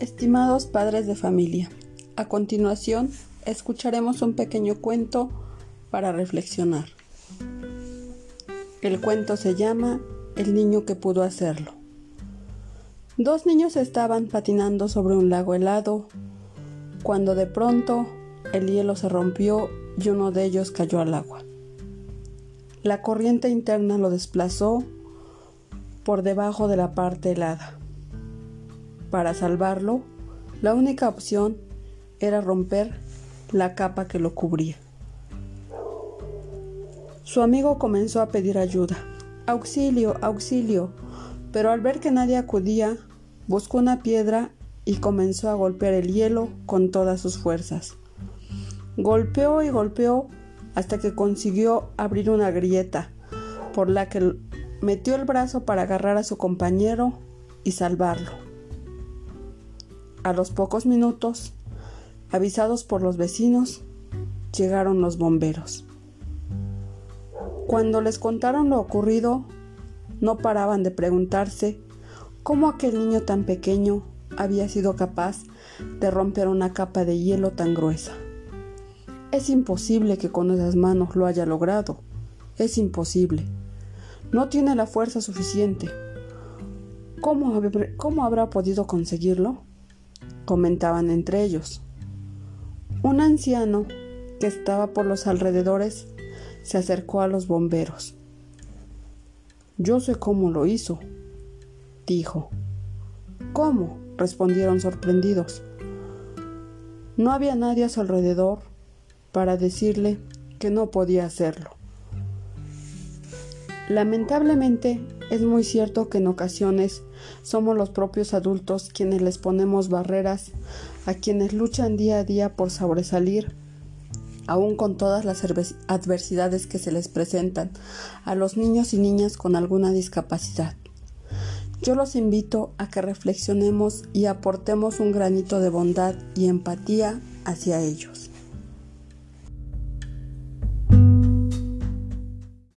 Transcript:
Estimados padres de familia, a continuación escucharemos un pequeño cuento para reflexionar. El cuento se llama El niño que pudo hacerlo. Dos niños estaban patinando sobre un lago helado cuando de pronto el hielo se rompió y uno de ellos cayó al agua. La corriente interna lo desplazó por debajo de la parte helada. Para salvarlo, la única opción era romper la capa que lo cubría. Su amigo comenzó a pedir ayuda. Auxilio, auxilio. Pero al ver que nadie acudía, buscó una piedra y comenzó a golpear el hielo con todas sus fuerzas. Golpeó y golpeó hasta que consiguió abrir una grieta por la que metió el brazo para agarrar a su compañero y salvarlo. A los pocos minutos, avisados por los vecinos, llegaron los bomberos. Cuando les contaron lo ocurrido, no paraban de preguntarse cómo aquel niño tan pequeño había sido capaz de romper una capa de hielo tan gruesa. Es imposible que con esas manos lo haya logrado. Es imposible. No tiene la fuerza suficiente. ¿Cómo, ¿Cómo, habrá podido conseguirlo? Comentaban entre ellos. Un anciano que estaba por los alrededores se acercó a los bomberos. Yo sé cómo lo hizo, dijo. ¿Cómo? respondieron sorprendidos. No había nadie a su alrededor para decirle que no podía hacerlo. Lamentablemente, es muy cierto que en ocasiones somos los propios adultos quienes les ponemos barreras a quienes luchan día a día por sobresalir, aún con todas las adversidades que se les presentan a los niños y niñas con alguna discapacidad. Yo los invito a que reflexionemos y aportemos un granito de bondad y empatía hacia ellos.